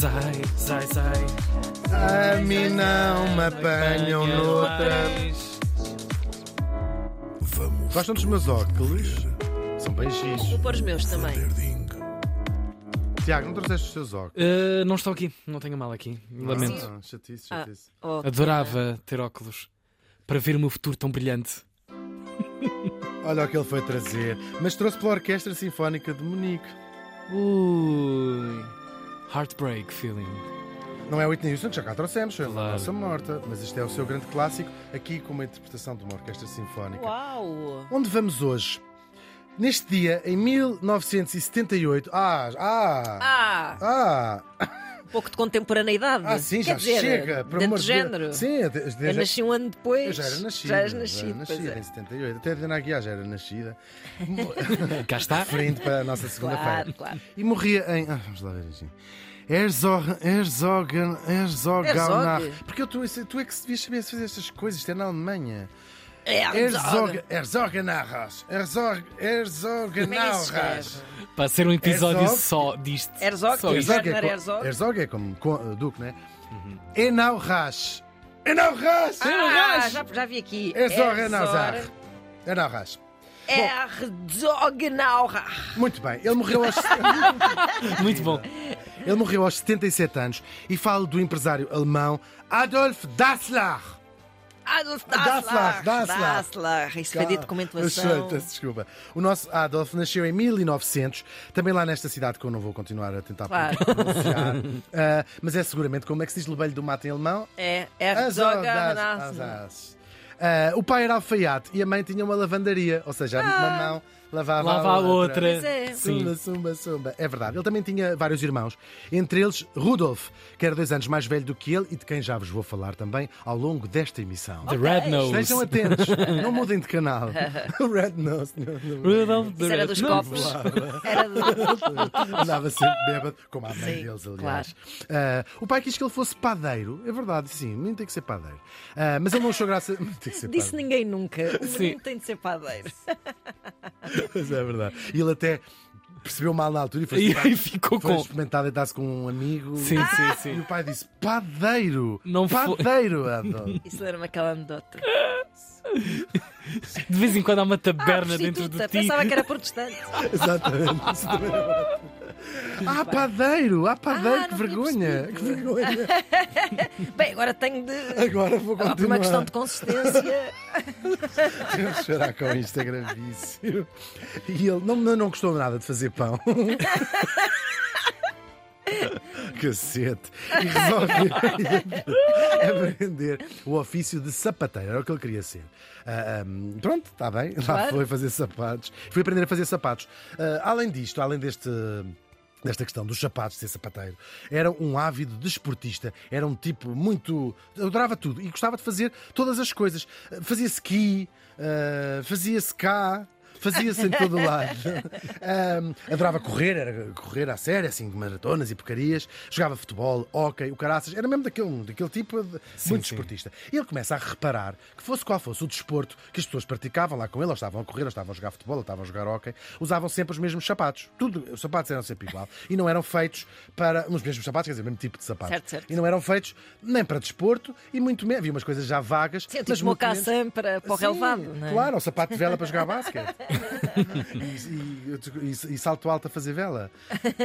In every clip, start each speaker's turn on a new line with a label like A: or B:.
A: Zai, zai, zai.
B: A mim não me apanham noutra.
C: Vamos
B: Gostam dos meus óculos? São bem giros.
D: Vou pôr os meus também.
B: Tiago, não trouxeste os teus óculos?
A: Uh, não estou aqui, não tenho mal aqui. Lamento.
B: Ah, chatice,
D: Ah,
B: chatice.
D: oh,
A: Adorava ter óculos para ver o meu futuro tão brilhante.
B: Olha o que ele foi trazer. Mas trouxe pela Orquestra Sinfónica de Munique.
A: Ui. Heartbreak feeling.
B: Não é o Whitney Houston já cá trouxemos, foi a
A: Claro.
B: nossa morta. Mas este é o seu grande clássico, aqui com uma interpretação de uma orquestra sinfónica.
D: Uau!
B: Onde vamos hoje? Neste dia, em 1978. Ah, ah,
D: Ah,
B: ah,
D: pouco de contemporaneidade.
B: ah, sim,
D: Quer
B: já
D: dizer,
B: chega. Por
D: de género.
B: Sim, até-
D: Eu
B: desde-
D: nasci um ano depois.
B: eu já era nascida.
D: Já eras
B: já era
D: nascido, pois
B: nascida
D: é.
B: em 78. Até a Diana Aguiar já era nascida.
A: Cá está.
B: Referindo para a nossa segunda-feira.
D: Claro, claro.
B: E morria em. Ah, vamos lá ver aqui. Herzog, Herzogen, Herzogenacht.
D: Herzog?
B: Porque eu, tu, tu é que devias saber fazer estas coisas, isto é na Alemanha. Herzog, Herzogenacht. Herzog,
D: Como é?
A: Para ser um episódio
B: Herzog.
A: só disto.
D: Herzog?
A: Só.
B: Herzog é,
D: Herzog?
B: Herzog é como co- uh, Duque, né? Enauras. Enauras!
D: Ah, já, já vi aqui.
B: Herzogenacht. Enauras.
D: Herzogenaurach.
B: Muito bem, ele morreu aos.
A: Muito bom.
B: Ele morreu aos 77 anos e falo do empresário alemão Adolf Dassler.
D: Adolf
B: Dassler,
D: Dassler.
B: Dassler.
D: Dassler. Isso foi dito com
B: peço desculpa. O nosso Adolf nasceu em 1900, também lá nesta cidade que eu não vou continuar a tentar
D: Claro.
B: pronunciar. Ah, mas é seguramente como é que se diz lebelho do mato em alemão?
D: É, Herzogenaurach.
B: Asas. Ah, o pai era alfaiate e a mãe tinha uma lavandaria, ou seja, uma mão lavava,
A: Lava a outra.
D: Pois é.
A: Sim.
B: Sumba, sumba, sumba. É verdade. Ele também tinha vários irmãos, entre eles Rudolf, que era dois anos mais velho do que ele e de quem já vos vou falar também ao longo desta emissão.
A: The Red Nose.
B: Estejam atentos, não mudem de canal. O Red Nose.
A: Rudolph the
D: Isso era
A: Red
D: dos
A: Nose.
D: copos. Era do...
B: Andava sempre bêbado, como a mãe
D: Sim,
B: deles, aliás. Ah, o pai quis que ele fosse padeiro, é verdade, sim, o menino tem que ser padeiro. Ah, mas ele não achou graça. Tem que ser
D: Disse
B: padeiro.
D: ninguém nunca. O
A: Sim.
D: menino tem de ser padeiro.
B: Mas é verdade. E ele até percebeu mal na altura e foi,
A: E ficou
B: foi
A: com.
B: experimentar deitar-se com um amigo.
A: Sim, sim,
B: E
A: sim.
B: o pai disse: padeiro!
A: Não foi-
B: padeiro, Adolf.
D: Isso lembra-me aquela anedota.
A: De vez em quando há uma
D: Ah,
A: taberna dentro de ti.
D: Pensava que era protestante.
B: Exatamente. Isso também é verdade. Ah, padeiro! Ah, padeiro,
D: Ah,
B: que vergonha! Que vergonha!
D: Bem, agora tenho de.
B: Agora vou
D: Ah, Por
B: continuar.
D: uma questão de consistência.
B: De chorar com isto, é gravíssimo. E ele não, não, não gostou nada de fazer pão. Cacete. E resolve aprender o ofício de sapateiro. Era o que ele queria ser. Ah, pronto, está bem. Lá
D: Claro.
B: foi fazer sapatos. Foi aprender a fazer sapatos. Ah, além disto, além deste. Desta questão dos sapatos, de ser sapateiro, era um ávido desportista, era um tipo muito. adorava tudo e gostava de fazer todas as coisas. Ah, Fazia ski, ah, fazia-se cá, fazia-se em todo o lado. Ahm, adorava correr, era correr à série, assim, maratonas e porcarias. Jogava futebol, hóquei, o caraças. Era mesmo daquele, daquele tipo de, muito
A: sim.
B: desportista. E ele começa a reparar que, fosse qual fosse o desporto que as pessoas praticavam lá com ele, ou estavam a correr, ou estavam a jogar futebol, ou estavam a jogar hóquei, usavam sempre os mesmos sapatos. Tudo, os sapatos eram sempre igual. E não eram feitos para. Os mesmos sapatos, quer dizer, o mesmo tipo de sapatos.
D: Certo, certo.
B: E não eram feitos nem para desporto e muito menos. Havia umas coisas já vagas.
D: Sim,
B: mas
D: tipo
B: muito menos-
D: mocassem para, para o relevado. Não é?
B: Claro, um sapato de vela para jogar basquete. e, e- e- salto alto a fazer vela.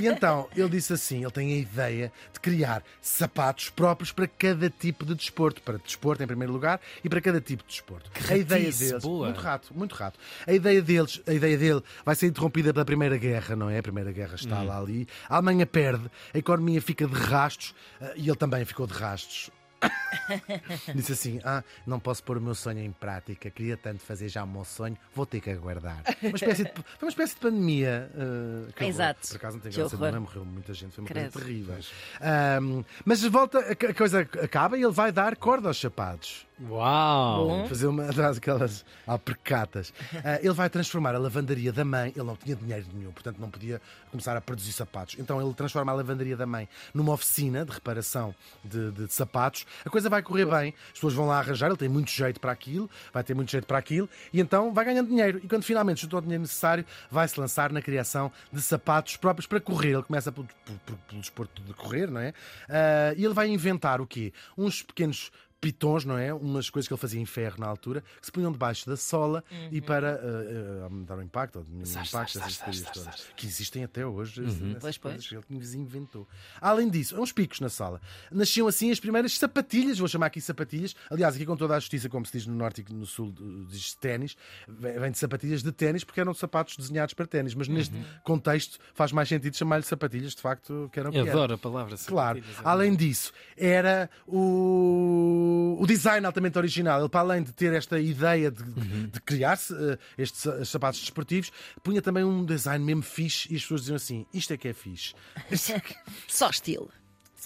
B: E então, ele disse assim: ele tem a ideia de criar sapatos próprios para cada tipo de desporto. Para desporto, em primeiro lugar, e para cada tipo de desporto. a ideia deles.
A: boa.
B: Muito rato, muito rato. A ideia deles, a ideia dele vai ser interrompida pela Primeira Guerra, não é? A Primeira Guerra está lá ali. A Alemanha perde, a economia fica de rastos eh, e ele também ficou de rastos. Disse assim: Ah, não posso pôr o meu sonho em prática, queria tanto fazer já o meu sonho, vou ter que aguardar. Uma espécie de, foi uma espécie de pandemia. uh, que horror.
D: Exato.
B: Por acaso não tem graça nenhuma, morreu muita gente, foi uma
D: Credo.
B: coisa terrível. Ahm, mas volta, a coisa acaba e ele vai dar corda aos sapatos.
A: Uau!
D: Bom.
B: fazer uma daquelas alpercatas. Ah, ele vai transformar a lavandaria da mãe, ele não tinha dinheiro nenhum, portanto não podia começar a produzir sapatos. Então ele transforma a lavandaria da mãe numa oficina de reparação de, de sapatos. A coisa vai correr bem, as pessoas vão lá arranjar, ele tem muito jeito para aquilo, vai ter muito jeito para aquilo, e então vai ganhando dinheiro. E quando finalmente juntou o dinheiro necessário, vai se lançar na criação de sapatos próprios para correr. Ele começa pelo, pelo, pelo desporto de correr, não é? Ah, e ele vai inventar o quê? Uns pequenos pitons, não é? Umas coisas que ele fazia em ferro na altura, que se punham debaixo da sola e para uh, uh, aumentar o impacto, ou diminuir o
A: Zás,
B: impacto, essas coisas todas, que existem até hoje. essas
D: Pois, pois.
B: que ele que inventou. Além disso, uns picos na sala. Nasciam assim as primeiras sapatilhas, vou chamar aqui sapatilhas. Aliás, aqui com toda a justiça, como se diz no norte e no sul, diz ténis, vem de sapatilhas de ténis porque eram sapatos desenhados para ténis, mas neste
A: Uhum.
B: contexto faz mais sentido chamar-lhe sapatilhas, de facto, que eram que
A: Eu
B: eram.
A: adoro a palavra.
B: Claro.
A: sapatilhas, é
B: Além disso, era o, o design altamente original. Ele, para além de ter esta ideia de, de criar-se eh, estes sa- sapatos desportivos, punha também um design mesmo fixe e as pessoas diziam assim: isto é que é fixe. É que-
D: Só estilo.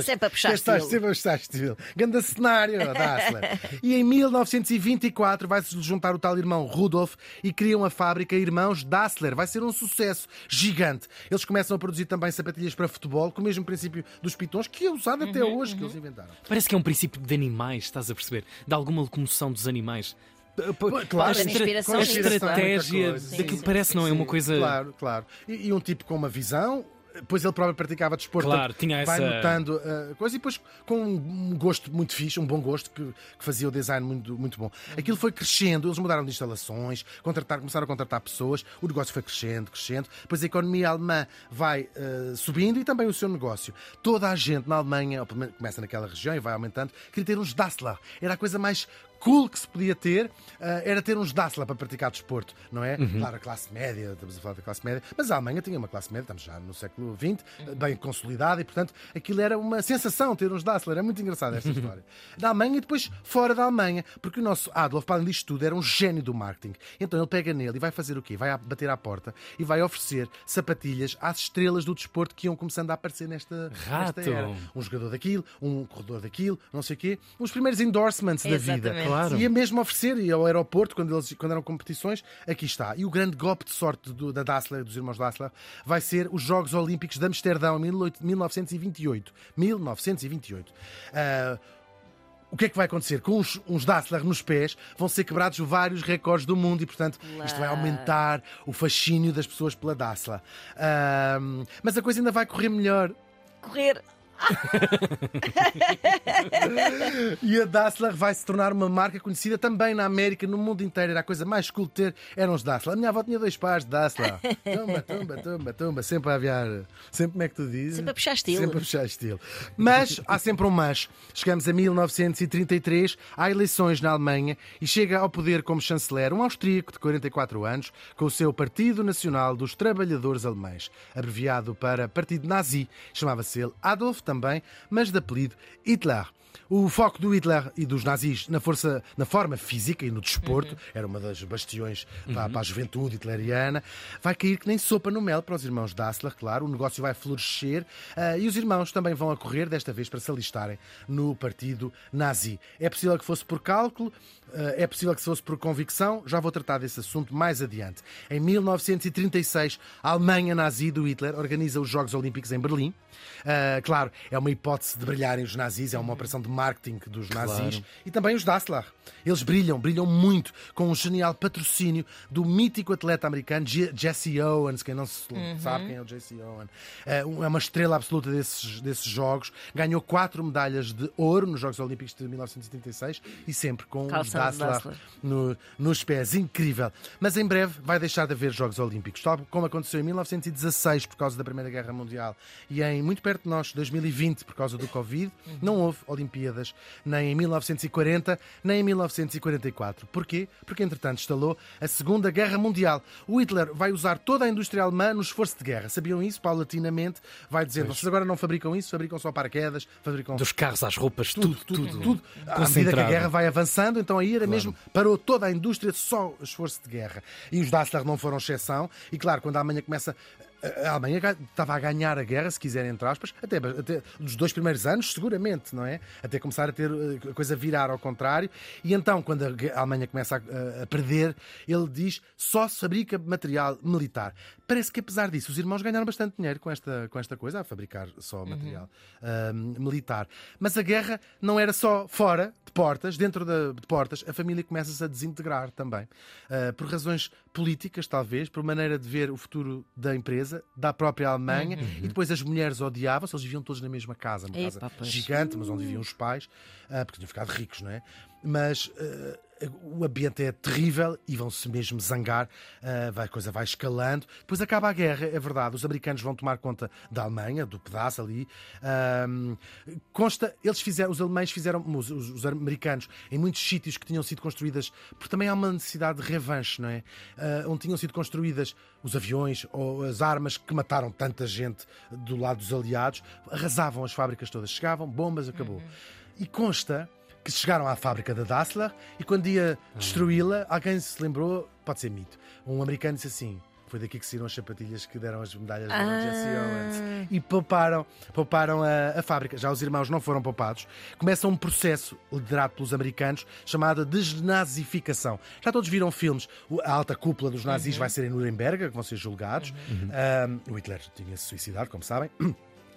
B: Só-
D: Sempre a puxar
B: Este
D: estilo.
B: Sempre a puxar estilo. Ganda cenário, Dassler. e em 1924 vai-se juntar o tal irmão Rudolf e criam a fábrica Irmãos Dassler. Vai ser um sucesso gigante. Eles começam a produzir também sapatilhas para futebol, com o mesmo princípio dos pitons, que é usado até
D: Uhum,
B: hoje, que eles inventaram.
A: Parece que é um princípio de animais, estás a perceber? De alguma locomoção dos animais.
B: claro,
A: a,
D: inspiração
A: a
D: nisso.
A: estratégia daquilo
D: Sim,
A: parece, não é? Uma coisa.
B: Claro, claro. E, e um tipo com uma visão. Depois ele próprio praticava desporto,
A: Claro, tinha
B: vai
A: essa-
B: notando uh, coisa e depois com um gosto muito fixe, um bom gosto que, que fazia o design muito, muito bom. Aquilo foi crescendo, eles mudaram de instalações, contratar, começaram a contratar pessoas, o negócio foi crescendo, crescendo. Depois a economia alemã vai uh, subindo e também o seu negócio. Toda a gente na Alemanha, ou começa naquela região e vai aumentando, queria ter uns Dassler. Era a coisa mais cool que se podia ter, uh, era ter uns Dassler para praticar desporto, não é? Claro, a classe média, estamos a falar da classe média, mas a Alemanha tinha uma classe média, estamos já no século XX, bem consolidada e, portanto, aquilo era uma sensação ter uns Dassler. É muito engraçada esta história. Da Alemanha e depois fora da Alemanha, porque o nosso Adolf, para além disto tudo, era um gênio do marketing. Então ele pega nele e vai fazer o quê? Vai bater à porta e vai oferecer sapatilhas às estrelas do desporto que iam começando a aparecer nesta, nesta era. Um jogador daquilo, um corredor daquilo, não sei o quê. Os primeiros endorsements da vida.
A: Claro.
B: Ia mesmo oferecer, e ao aeroporto, quando, eles, quando eram competições, aqui está. E o grande golpe de sorte do- da Dassler, dos irmãos Dassler, vai ser os Jogos Olímpicos de Amsterdão, em 18- 1928. 1928. Ah, o que é que vai acontecer? Com uns, uns Dassler nos pés vão ser quebrados vários recordes do mundo e, portanto, isto vai aumentar o fascínio das pessoas pela Dassler. Ah, mas a coisa ainda vai correr melhor.
D: Correr.
B: E a Dassler vai se tornar uma marca conhecida também na América, no mundo inteiro. Era a coisa mais cool de ter, eram os Dassler. A minha avó tinha dois pares de Dassler. Tumba, tumba, tumba, tumba. Sempre a aviar. Sempre, como é que tu dizes?
D: Sempre a puxar estilo.
B: Sempre a puxar estilo. Mas há sempre um mas. Chegamos a 1933, há eleições na Alemanha e chega ao poder como chanceler um austríaco de 44 anos com o seu Partido Nacional dos Trabalhadores Alemães, abreviado para Partido Nazi. Chamava-se ele Adolf também, mas de apelido Hitler. O foco do Hitler e dos nazis na força, na forma física e no desporto, era uma das bastiões para, para a juventude hitleriana, vai cair que nem sopa no mel para os irmãos Dassler, claro, o negócio vai florescer ah, e os irmãos também vão a correr, desta vez para se alistarem no partido nazi. É possível que fosse por cálculo, ah, é possível que fosse por convicção, já vou tratar desse assunto mais adiante. Em 1936, a Alemanha nazi do Hitler organiza os Jogos Olímpicos em Berlim. Ah, claro, é uma hipótese de brilharem os nazis, é uma operação de marketing dos nazis e também os Dassler. Eles brilham, brilham muito com um genial patrocínio do mítico atleta americano Je- Jesse Owens. Quem não se sabe quem é o Jesse Owens, é um- é uma estrela absoluta desses, desses jogos. Ganhou quatro medalhas de ouro nos Jogos Olímpicos de 1936 e sempre com os
D: Calção de
B: Dassler
D: Dassler.
B: no- nos pés. Incrível. Mas em breve vai deixar de haver Jogos Olímpicos, tal como aconteceu em 1916 por causa da Primeira Guerra Mundial e em muito perto de nós, 2020, por causa do Covid, não houve Olimpíadas nem em 1940 nem em 1944. Porquê? Porque entretanto instalou a Segunda Guerra Mundial. O Hitler vai usar toda a indústria alemã no esforço de guerra. Sabiam isso? Paulatinamente vai dizendo: vocês agora não fabricam isso, fabricam só paraquedas, fabricam
A: Dos carros às roupas, tudo,
B: tudo,
A: tudo.
B: tudo. À medida que a guerra vai avançando, então aí era mesmo, parou toda a indústria só esforço de guerra. E os Dassler não foram exceção. E claro, quando a Alemanha começa a Alemanha estava a ganhar a guerra, se quiserem, entre aspas, até, até dos dois primeiros anos, seguramente, não é? Até começar a ter eh, a coisa virar ao contrário. E então, quando a Alemanha começa a, a perder, ele diz só se fabrica material militar. Parece que, apesar disso, os irmãos ganharam bastante dinheiro com esta, com esta coisa, a fabricar só material ah, militar. Mas a guerra não era só fora de portas, dentro da- de portas, a família começa-se a desintegrar também. Ah, por razões políticas, talvez, por maneira de ver o futuro da empresa, da própria Alemanha, e depois as mulheres odiavam-se, eles viviam todos na mesma casa, uma
D: Epa,
B: casa
D: pois.
B: gigante, mas onde viviam os pais, ah, porque tinham ficado ricos, não é? Mas ah, o ambiente é terrível e vão-se mesmo zangar, vai- a coisa vai escalando. Depois acaba a guerra, é verdade, os americanos vão tomar conta da Alemanha, do pedaço ali. Consta, eles fizeram, os alemães fizeram, os, os- os americanos, em muitos sítios que tinham sido construídas, porque também há uma necessidade de revanche, não é? Ah, onde tinham sido construídas os aviões ou as armas que mataram tanta gente do lado dos aliados, arrasavam as fábricas todas, chegavam, bombas, acabou. E consta que chegaram à fábrica da Dassler e quando ia destruí-la, alguém se lembrou, pode ser mito, um americano disse assim. Foi daqui que saíram as sapatilhas que deram as medalhas de
D: Ah.
B: Jesse Owens. E pouparam, pouparam a, a fábrica. Já os irmãos não foram poupados. Começa um processo liderado pelos americanos chamado desnazificação. Já todos viram filmes. A alta cúpula dos nazis vai ser em Nuremberg, que vão ser julgados. Ah, o Hitler tinha-se suicidado, como sabem.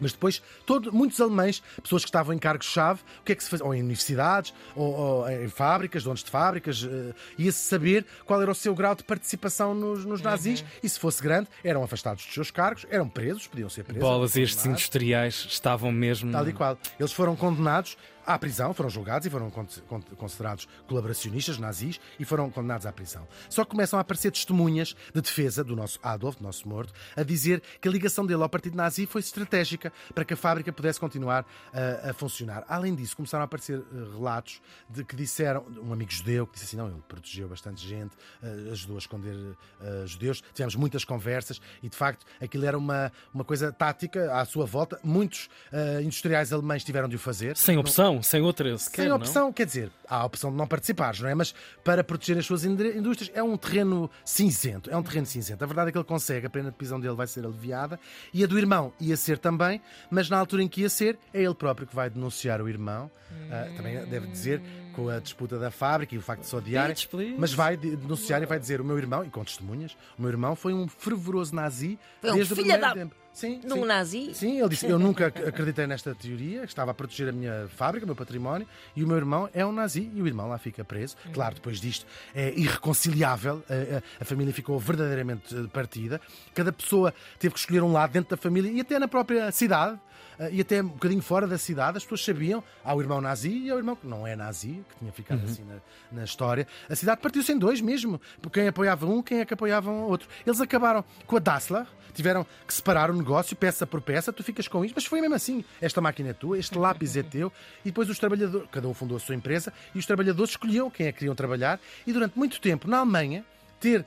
B: Mas depois, todo- muitos alemães, pessoas que estavam em cargos-chave, o que é que se fazia? Ou em universidades, ou, ou em fábricas, donos de fábricas, eh, ia-se saber qual era o seu grau de participação nos, nos nazis, e se fosse grande, eram afastados dos seus cargos, eram presos, podiam ser presos.
A: Bolas, estes
B: condenados.
A: industriais estavam mesmo.
B: Tal e qual. Eles foram condenados à prisão, foram julgados e foram con- con- considerados colaboracionistas nazis e foram condenados à prisão. Só que começam a aparecer testemunhas de defesa do nosso Adolf, do nosso morto, a dizer que a ligação dele ao partido nazi foi estratégica para que a fábrica pudesse continuar a, a funcionar. Além disso, começaram a aparecer eh, relatos de que disseram, um amigo judeu que disse assim: não, ele protegeu bastante gente, eh, ajudou a esconder eh, judeus. Tivemos muitas conversas e, de facto, aquilo era uma, uma coisa tática à sua volta. Muitos eh, industriais alemães tiveram de o fazer.
A: Sem opção, sem outra sequer.
B: Sem
A: não?
B: opção, quer dizer, há a opção de não participares, não é? Mas para proteger as suas indústrias é um terreno cinzento. É um terreno cinzento. A verdade é que ele consegue, a pena de prisão dele vai ser aliviada e a do irmão ia ser também, mas na altura em que ia ser, é ele próprio que vai denunciar o irmão. Ah, também deve dizer com a disputa da fábrica e o facto de se odiarem. Mas vai de- denunciar e vai dizer: o meu irmão, e com testemunhas, o meu irmão foi um fervoroso nazi
D: Foi um
B: desde o
D: filho
B: primeiro
D: da-
B: tempo. Sim,
D: Num
B: sim.
D: nazi?
B: Sim, ele disse: Eu nunca ac- acreditei nesta teoria, estava a proteger a minha fábrica, o meu património, e o meu irmão é um nazi e o irmão lá fica preso. Claro, depois disto é irreconciliável, a, a- a família ficou verdadeiramente eh, partida. Cada pessoa teve que escolher um lado dentro da família e até na própria cidade. Eh, E até um bocadinho fora da cidade, as pessoas sabiam. Há o irmão nazi e há o irmão que não é nazi, que tinha ficado assim na, na história. A cidade partiu-se em dois mesmo. por Quem apoiava um, quem é que apoiava o outro. Eles acabaram com a Dassler, tiveram que separar o negócio peça por peça, tu ficas com isto, mas foi mesmo assim. Esta máquina é tua, este lápis é teu, e depois os trabalhadores, cada um fundou a sua empresa, e os trabalhadores escolhiam quem é que queriam trabalhar, e durante muito tempo, na Alemanha, ter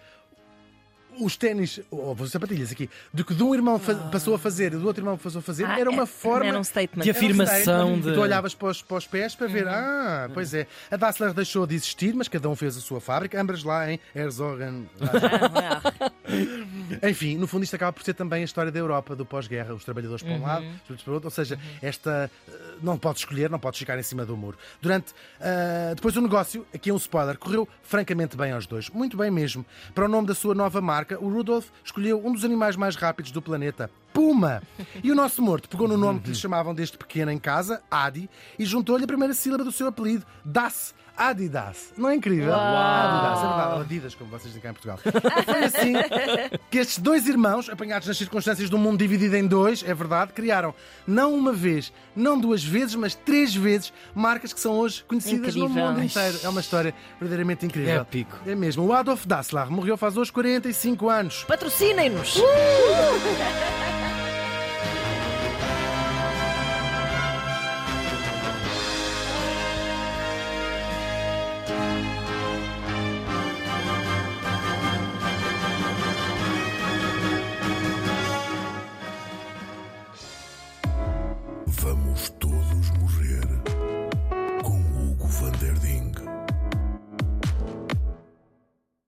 B: os ténis, ou as sapatilhas aqui, do que de um irmão fa- passou a fazer e do outro irmão passou a fazer,
D: Ah,
B: era uma
D: é-
B: forma.
D: Era um statement.
A: De afirmação
B: E
A: de-
B: tu olhavas para os, para os pés para ver, ah, pois é. A Dassler deixou de existir, mas cada um fez a sua fábrica, ambas lá em Herzogen. Enfim, no fundo, isto acaba por ser também a história da Europa do pós-guerra. Os trabalhadores para um lado, os trabalhadores para o outro. Ou seja, esta eh, não podes escolher, não podes ficar em cima do muro. Durante. ah, depois o negócio, aqui é um spoiler, correu francamente bem aos dois. Muito bem mesmo. Para o nome da sua nova marca, o Rudolf escolheu um dos animais mais rápidos do planeta. Puma! E o nosso morto pegou no nome que lhe chamavam desde pequeno em casa, Adi, e juntou-lhe a primeira sílaba do seu apelido, Das. Adidas. Não é incrível? Adidas, é verdade. Adidas, como vocês dizem cá em Portugal. Foi assim que estes dois irmãos, apanhados nas circunstâncias de um mundo dividido em dois, é verdade, criaram não uma vez, não duas vezes, mas três vezes marcas que são hoje conhecidas no
D: Incrível.
B: mundo inteiro. É uma história verdadeiramente incrível.
A: Épico.
B: É mesmo. O Adolf Dassler morreu faz hoje 45 anos.
D: Patrocinem-nos!
B: Uh!